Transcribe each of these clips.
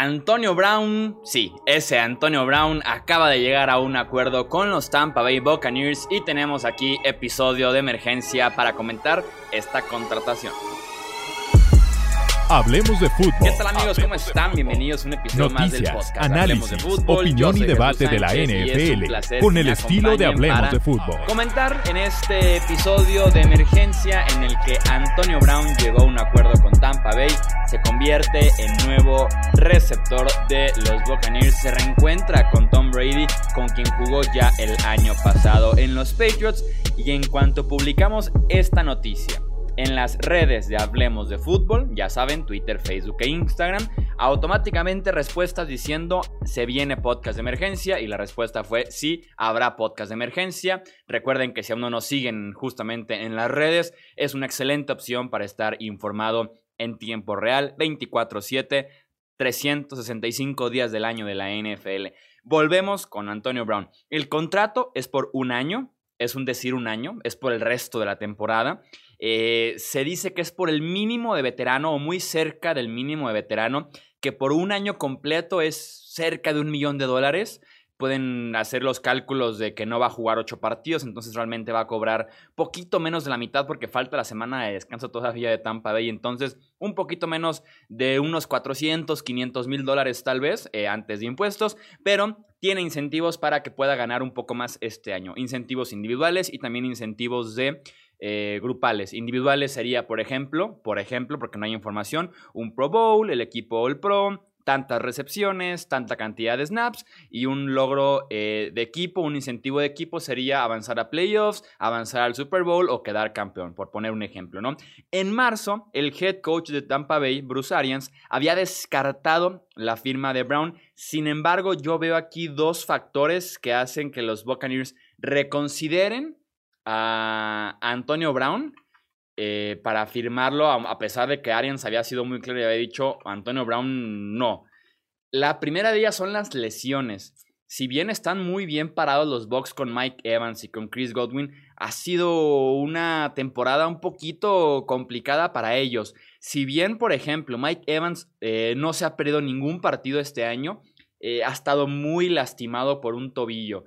Antonio Brown, sí, ese Antonio Brown acaba de llegar a un acuerdo con los Tampa Bay Buccaneers y tenemos aquí episodio de emergencia para comentar esta contratación. Hablemos de fútbol. ¿Qué tal amigos? ¿Cómo están? Bienvenidos a un episodio más del podcast. Análisis, de fútbol. opinión y debate de la NFL con el estilo de Hablemos de fútbol. Comentar en este episodio de emergencia en el que Antonio Brown llegó a un acuerdo con Tampa Bay, se convierte en nuevo receptor de los Buccaneers, se reencuentra con Tom Brady, con quien jugó ya el año pasado en los Patriots y en cuanto publicamos esta noticia en las redes de Hablemos de Fútbol, ya saben, Twitter, Facebook e Instagram, automáticamente respuestas diciendo se viene podcast de emergencia y la respuesta fue sí, habrá podcast de emergencia. Recuerden que si aún no nos siguen justamente en las redes, es una excelente opción para estar informado en tiempo real, 24/7, 365 días del año de la NFL. Volvemos con Antonio Brown. El contrato es por un año, es un decir un año, es por el resto de la temporada. Eh, se dice que es por el mínimo de veterano o muy cerca del mínimo de veterano, que por un año completo es cerca de un millón de dólares. Pueden hacer los cálculos de que no va a jugar ocho partidos, entonces realmente va a cobrar poquito menos de la mitad porque falta la semana de descanso todavía de Tampa Bay. Entonces, un poquito menos de unos 400, 500 mil dólares tal vez eh, antes de impuestos, pero tiene incentivos para que pueda ganar un poco más este año. Incentivos individuales y también incentivos de eh, grupales. Individuales sería, por ejemplo, por ejemplo, porque no hay información, un Pro Bowl, el equipo All Pro, tantas recepciones, tanta cantidad de snaps y un logro eh, de equipo, un incentivo de equipo sería avanzar a playoffs, avanzar al Super Bowl o quedar campeón, por poner un ejemplo, ¿no? En marzo, el head coach de Tampa Bay, Bruce Arians, había descartado la firma de Brown. Sin embargo, yo veo aquí dos factores que hacen que los Buccaneers reconsideren a Antonio Brown eh, para firmarlo, a, pesar de que Arians había sido muy claro y había dicho Antonio Brown no. La primera de ellas son las lesiones. Si bien están muy bien parados los Bucks con Mike Evans y con Chris Godwin, ha sido una temporada un poquito complicada para ellos. Si bien, por ejemplo, Mike Evans eh, no se ha perdido ningún partido este año, eh, ha estado muy lastimado por un tobillo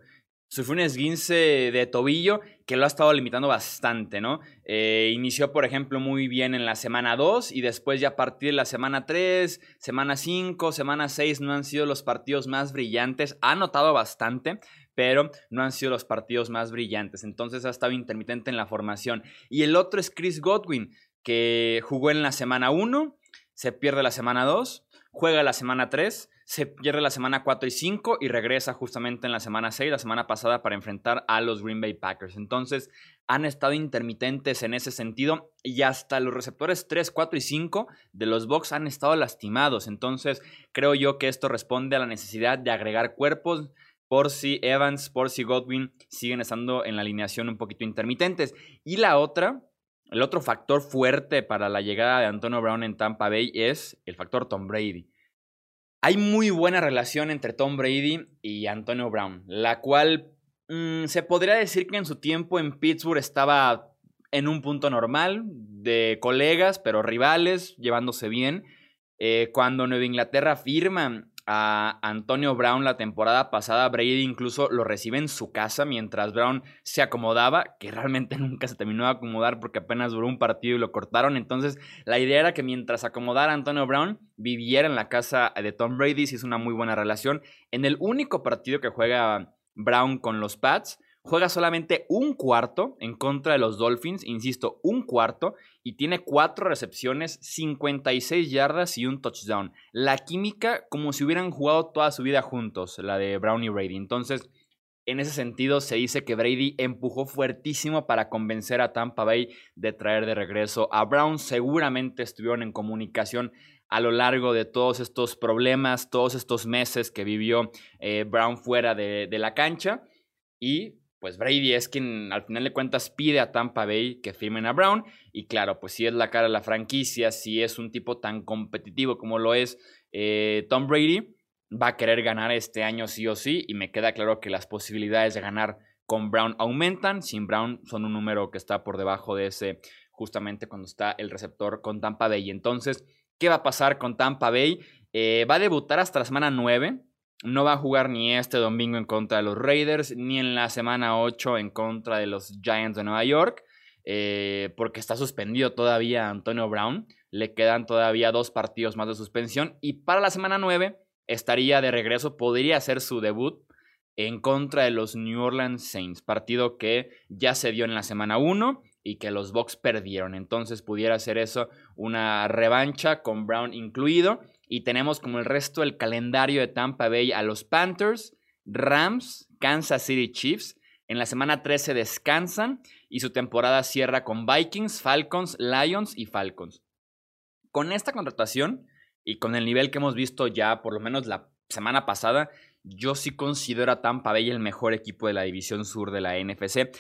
sufrió un esguince de tobillo que lo ha estado limitando bastante, ¿no? Eh, inició, por ejemplo, muy bien en la semana 2 y después ya a partir de la semana 3, semana 5, semana 6 no han sido los partidos más brillantes. Ha notado bastante, pero no han sido los partidos más brillantes. Entonces ha estado intermitente en la formación. Y el otro es Chris Godwin, que jugó en la semana 1, se pierde la semana 2, juega la semana 3 se pierde la semana 4 y 5 y regresa justamente en la semana 6, la semana pasada, para enfrentar a los Green Bay Packers. Entonces, han estado intermitentes en ese sentido y hasta los receptores 3, 4 y 5 de los Bucks han estado lastimados. Entonces, creo yo que esto responde a la necesidad de agregar cuerpos por si Evans, por si Godwin siguen estando en la alineación un poquito intermitentes. Y la otra, el otro factor fuerte para la llegada de Antonio Brown en Tampa Bay es el factor Tom Brady. Hay muy buena relación entre Tom Brady y Antonio Brown, la cual mm, se podría decir que en su tiempo en Pittsburgh estaba en un punto normal, de colegas, pero rivales, llevándose bien. Eh, cuando Nueva Inglaterra firma a Antonio Brown la temporada pasada. Brady incluso lo recibe en su casa mientras Brown se acomodaba, que realmente nunca se terminó de acomodar porque apenas duró un partido y lo cortaron. Entonces, la idea era que mientras acomodara a Antonio Brown, viviera en la casa de Tom Brady. Si es una muy buena relación. En el único partido que juega Brown con los Pats, Juega solamente un cuarto en contra de los Dolphins, insisto, un cuarto, y tiene cuatro recepciones, 56 yardas y un touchdown. La química como si hubieran jugado toda su vida juntos, la de Brown y Brady. Entonces, en ese sentido, se dice que Brady empujó fuertísimo para convencer a Tampa Bay de traer de regreso a Brown. Seguramente estuvieron en comunicación a lo largo de todos estos problemas, todos estos meses que vivió eh, Brown fuera de, de la cancha. Y pues Brady es quien al final de cuentas pide a Tampa Bay que firmen a Brown. Y claro, pues si es la cara de la franquicia, si es un tipo tan competitivo como lo es eh, Tom Brady, va a querer ganar este año sí o sí. Y me queda claro que las posibilidades de ganar con Brown aumentan. Sin Brown son un número que está por debajo de ese justamente cuando está el receptor con Tampa Bay. Entonces, ¿qué va a pasar con Tampa Bay? Eh, va a debutar hasta la semana 9. No va a jugar ni este domingo en contra de los Raiders, ni en la semana 8 en contra de los Giants de Nueva York, eh, porque está suspendido todavía Antonio Brown. Le quedan todavía dos partidos más de suspensión. Y para la semana 9 estaría de regreso, podría ser su debut en contra de los New Orleans Saints, partido que ya se dio en la semana 1 y que los Bucks perdieron. Entonces pudiera ser eso una revancha con Brown incluido. Y tenemos como el resto del calendario de Tampa Bay a los Panthers, Rams, Kansas City Chiefs. En la semana 13 descansan y su temporada cierra con Vikings, Falcons, Lions y Falcons. Con esta contratación y con el nivel que hemos visto ya por lo menos la semana pasada, yo sí considero a Tampa Bay el mejor equipo de la división sur de la NFC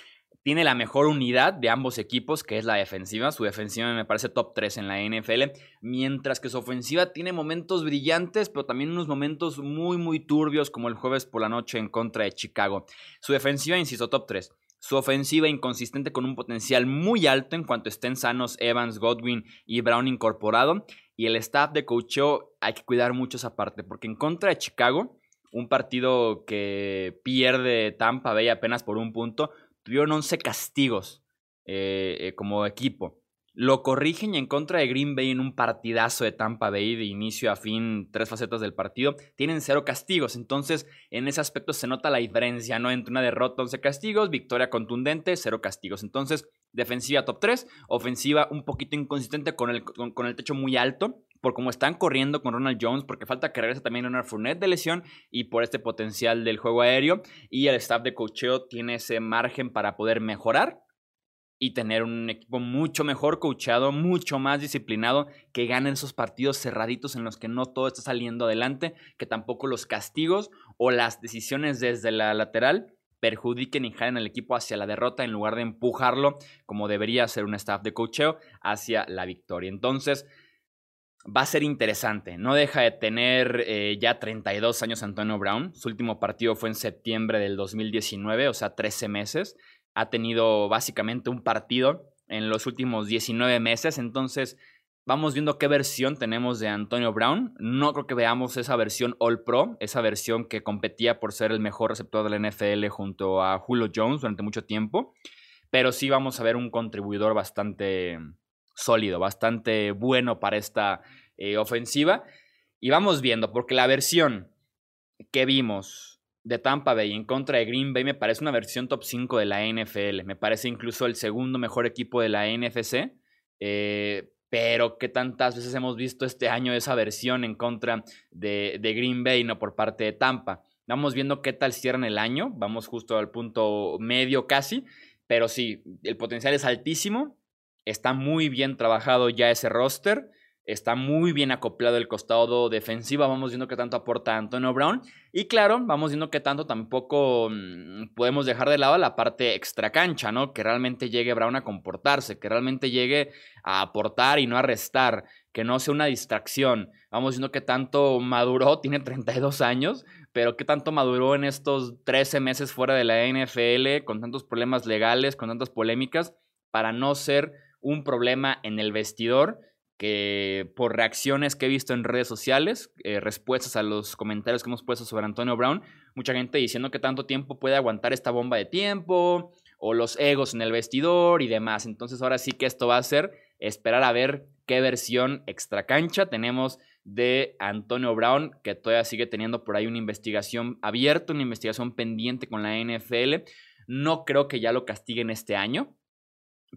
tiene la mejor unidad de ambos equipos, que es la defensiva. Su defensiva me parece top 3 en la NFL, mientras que su ofensiva tiene momentos brillantes, pero también unos momentos muy, muy turbios, como el jueves por la noche en contra de Chicago. Su defensiva, insisto, top 3. Su ofensiva inconsistente con un potencial muy alto en cuanto estén sanos Evans, Godwin y Brown incorporado. Y el staff de coacheo hay que cuidar mucho esa parte, porque en contra de Chicago, un partido que pierde Tampa Bay apenas por un punto, tuvieron 11 castigos eh, eh, como equipo. Lo corrigen y en contra de Green Bay en un partidazo de Tampa Bay de inicio a fin, tres facetas del partido, tienen cero castigos. Entonces, en ese aspecto se nota la diferencia, ¿no? Entre una derrota, 11 castigos, victoria contundente, cero castigos. Entonces, defensiva top 3, ofensiva un poquito inconsistente con el, con el techo muy alto por cómo están corriendo con Ronald Jones, porque falta que regrese también Leonard Fournette de lesión y por este potencial del juego aéreo. Y el staff de cocheo tiene ese margen para poder mejorar y tener un equipo mucho mejor coachado, mucho más disciplinado, que gane esos partidos cerraditos en los que no todo está saliendo adelante, que tampoco los castigos o las decisiones desde la lateral perjudiquen y jalen al equipo hacia la derrota en lugar de empujarlo, como debería ser un staff de cocheo, hacia la victoria. Entonces, va a ser interesante. No deja de tener eh, ya 32 años Antonio Brown. Su último partido fue en septiembre del 2019, o sea, 13 meses. Ha tenido básicamente un partido en los últimos 19 meses. Entonces, vamos viendo qué versión tenemos de Antonio Brown. No creo que veamos esa versión All Pro, esa versión que competía por ser el mejor receptor de la NFL junto a Julio Jones durante mucho tiempo. Pero sí vamos a ver un contribuidor bastante sólido, bastante bueno para esta eh, ofensiva. Y vamos viendo, porque la versión que vimos de Tampa Bay en contra de Green Bay me parece una versión top 5 de la NFL. Me parece incluso el segundo mejor equipo de la NFC. Eh, pero qué tantas veces hemos visto este año esa versión en contra de, de, Green Bay, no por parte de Tampa. Vamos viendo qué tal cierran el año, vamos justo al punto medio casi, pero sí, el potencial es altísimo Está muy bien trabajado ya ese roster. Está muy bien acoplado el costado defensivo. Vamos viendo qué tanto aporta Antonio Brown. Y claro, vamos viendo qué tanto tampoco mm, podemos dejar de lado la parte extra cancha, ¿no? Que realmente llegue Brown a comportarse, que realmente llegue a aportar y no a restar, que no sea una distracción. Vamos viendo qué tanto maduró, tiene 32 años, pero qué tanto maduró en estos 13 meses fuera de la NFL, con tantos problemas legales, con tantas polémicas, para no ser un problema en el vestidor que por reacciones que he visto en redes sociales, eh, respuestas a los comentarios que hemos puesto sobre Antonio Brown, mucha gente diciendo que tanto tiempo puede aguantar esta bomba de tiempo o los egos en el vestidor y demás. Entonces ahora sí que esto va a ser esperar a ver qué versión extra cancha tenemos de Antonio Brown, que todavía sigue teniendo por ahí una investigación abierta, una investigación pendiente con la NFL. No creo que ya lo castiguen este año,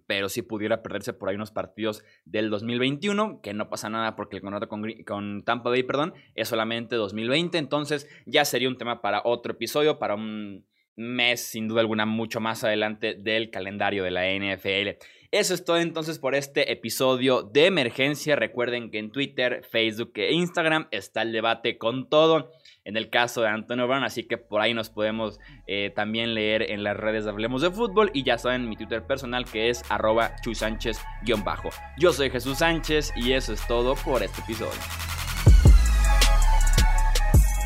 pero si pudiera perderse por ahí unos partidos del 2021, que no pasa nada porque el contrato con, con, Tampa Bay, perdón, es solamente 2020, entonces ya sería un tema para otro episodio, para un mes sin duda alguna mucho más adelante del calendario de la NFL. Eso es todo entonces por este episodio de emergencia. Recuerden que en Twitter, Facebook e Instagram está el debate con todo en el caso de Antonio Brown, así que por ahí nos podemos eh, también leer en las redes de Hablemos de Fútbol y ya saben mi Twitter personal que es arroba chusánchez-bajo. Yo soy Jesús Sánchez y eso es todo por este episodio.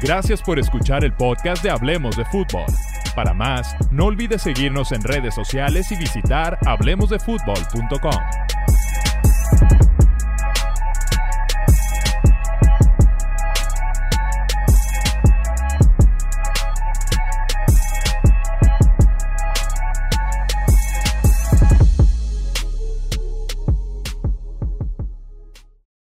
Gracias por escuchar el podcast de Hablemos de Fútbol. Para más, no olvides seguirnos en redes sociales y visitar hablemosdefutbol.com.